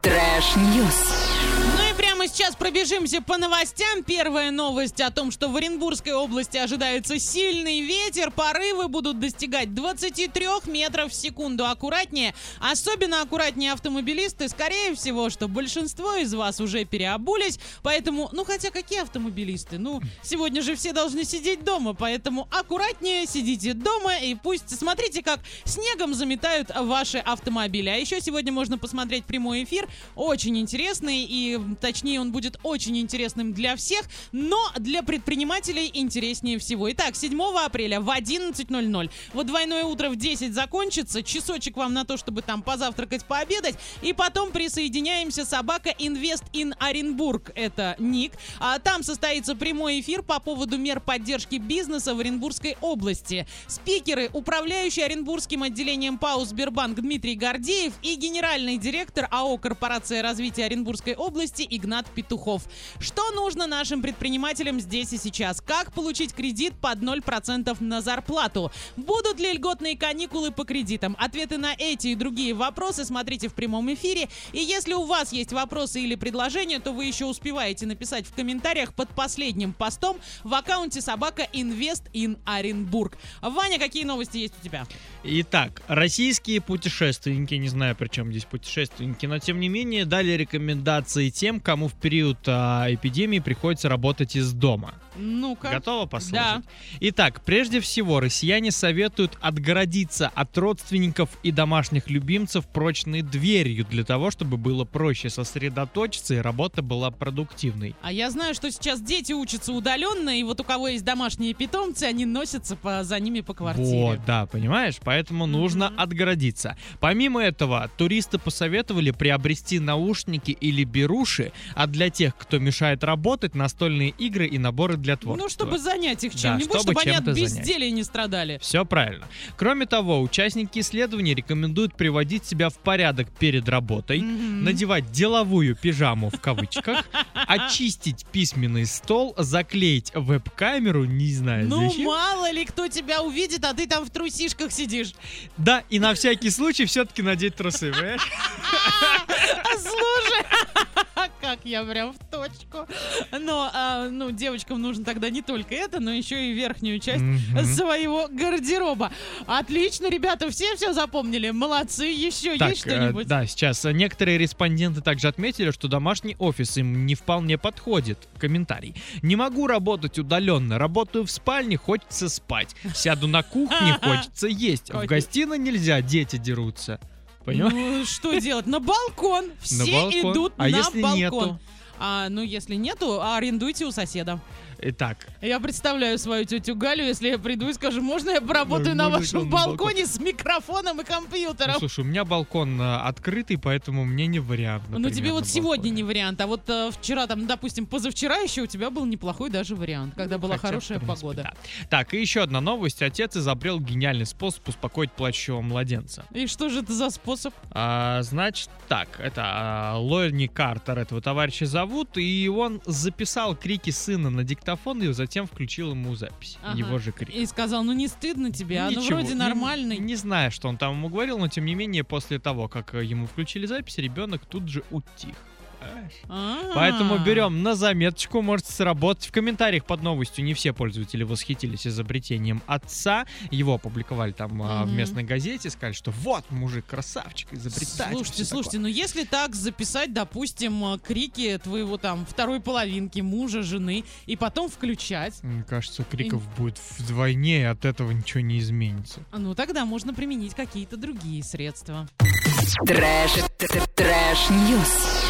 Trash news. Прямо сейчас пробежимся по новостям. Первая новость о том, что в Оренбургской области ожидается сильный ветер. Порывы будут достигать 23 метров в секунду. Аккуратнее. Особенно аккуратнее автомобилисты. Скорее всего, что большинство из вас уже переобулись. Поэтому, ну хотя какие автомобилисты? Ну, сегодня же все должны сидеть дома. Поэтому аккуратнее сидите дома и пусть смотрите, как снегом заметают ваши автомобили. А еще сегодня можно посмотреть прямой эфир. Очень интересный и точнее он будет очень интересным для всех, но для предпринимателей интереснее всего. Итак, 7 апреля в 11.00. Вот двойное утро в 10 закончится, часочек вам на то, чтобы там позавтракать, пообедать, и потом присоединяемся собака Инвест Ин Оренбург, это ник. А там состоится прямой эфир по поводу мер поддержки бизнеса в Оренбургской области. Спикеры, управляющий Оренбургским отделением ПАУ Сбербанк Дмитрий Гордеев и генеральный директор АО «Корпорация развития Оренбургской области» Игнат Петухов. Что нужно нашим предпринимателям здесь и сейчас? Как получить кредит под 0% на зарплату? Будут ли льготные каникулы по кредитам? Ответы на эти и другие вопросы смотрите в прямом эфире. И если у вас есть вопросы или предложения, то вы еще успеваете написать в комментариях под последним постом в аккаунте собака Инвест Ин Оренбург. Ваня, какие новости есть у тебя? Итак, российские путешественники, не знаю, при чем здесь путешественники, но тем не менее дали рекомендации тем, кому в период а, эпидемии приходится работать из дома. Ну-ка. Готова послушать? Да. Итак, прежде всего, россияне советуют отгородиться от родственников и домашних любимцев прочной дверью для того, чтобы было проще сосредоточиться и работа была продуктивной. А я знаю, что сейчас дети учатся удаленно, и вот у кого есть домашние питомцы, они носятся по, за ними по квартире. Вот, да, понимаешь? Поэтому нужно Мгм. отгородиться. Помимо этого, туристы посоветовали приобрести наушники или беруши, а для тех, кто мешает работать, настольные игры и наборы для творчества. Ну, чтобы занять их Да, чем-нибудь, чтобы чтобы, они от чем-то занять. безделия не страдали. Все правильно. Кроме того, участники исследований рекомендуют приводить себя в порядок перед работой, Мгм. надевать деловую пижаму в кавычках, очистить письменный стол, заклеить веб-камеру, не знаю Ну, зачем. мало ли кто тебя увидит, а ты там в трусишках сидишь. Да, и на всякий случай все-таки надеть трусы, понимаешь? А, Слушай, как я прям в точку. Но, а, ну, девочкам нужно тогда не только это, но еще и верхнюю часть Мгм. своего гардероба. Отлично, ребята, все все запомнили. Молодцы. Еще Так, есть э, что-нибудь? да, сейчас э, некоторые респонденты также отметили, что домашний офис им не вполне подходит. Комментарий. Не могу работать удаленно, работаю в спальне, хочется спать. Сяду на кухне, хочется есть. В гостиной нельзя, дети дерутся. Понимаешь? Ну, что делать? На балкон. Все балкон. идут А на если балкон. А, ну, если нету, арендуйте у соседа. Итак, Я представляю свою тетю Галю, если я приду и скажу, можно я поработаю Да, на вашем он на балкон. балконе с микрофоном и ну, компьютером? слушай, у меня балкон э, открытый, поэтому мне не вариант. Ну, например, тебе на вот сегодня балконе. не вариант, а вот э, вчера, там, допустим, позавчера еще у тебя был неплохой даже вариант, когда была Ну, Хотя, хорошая принципе, погода. да. Так, и еще одна новость. Отец изобрел гениальный способ успокоить плачущего младенца. И что же это за способ? А, значит, так, это а, Лорни Картер этого товарища зовут, и он записал крики сына на диктофон и затем включил ему запись. Ага. Его же крик. И сказал, ну не стыдно тебе, а ну вроде не- нормальный. Не, знаю, что он там ему говорил, но тем не менее, после того, как э, ему включили запись, ребенок тут же утих. А. Поэтому берем на заметочку, можете сработать. В комментариях под новостью не все пользователи восхитились изобретением отца. Его опубликовали там а, в местной газете, сказали, что вот мужик красавчик, изобретатель. Слушайте, слушайте, ну если так записать, допустим, э, крики твоего там второй половинки, мужа, жены, и потом включать, такое. Мне кажется, криков будет вдвойне, и от этого ничего не изменится. ну тогда можно применить какие-то другие средства. Trash, trash, news.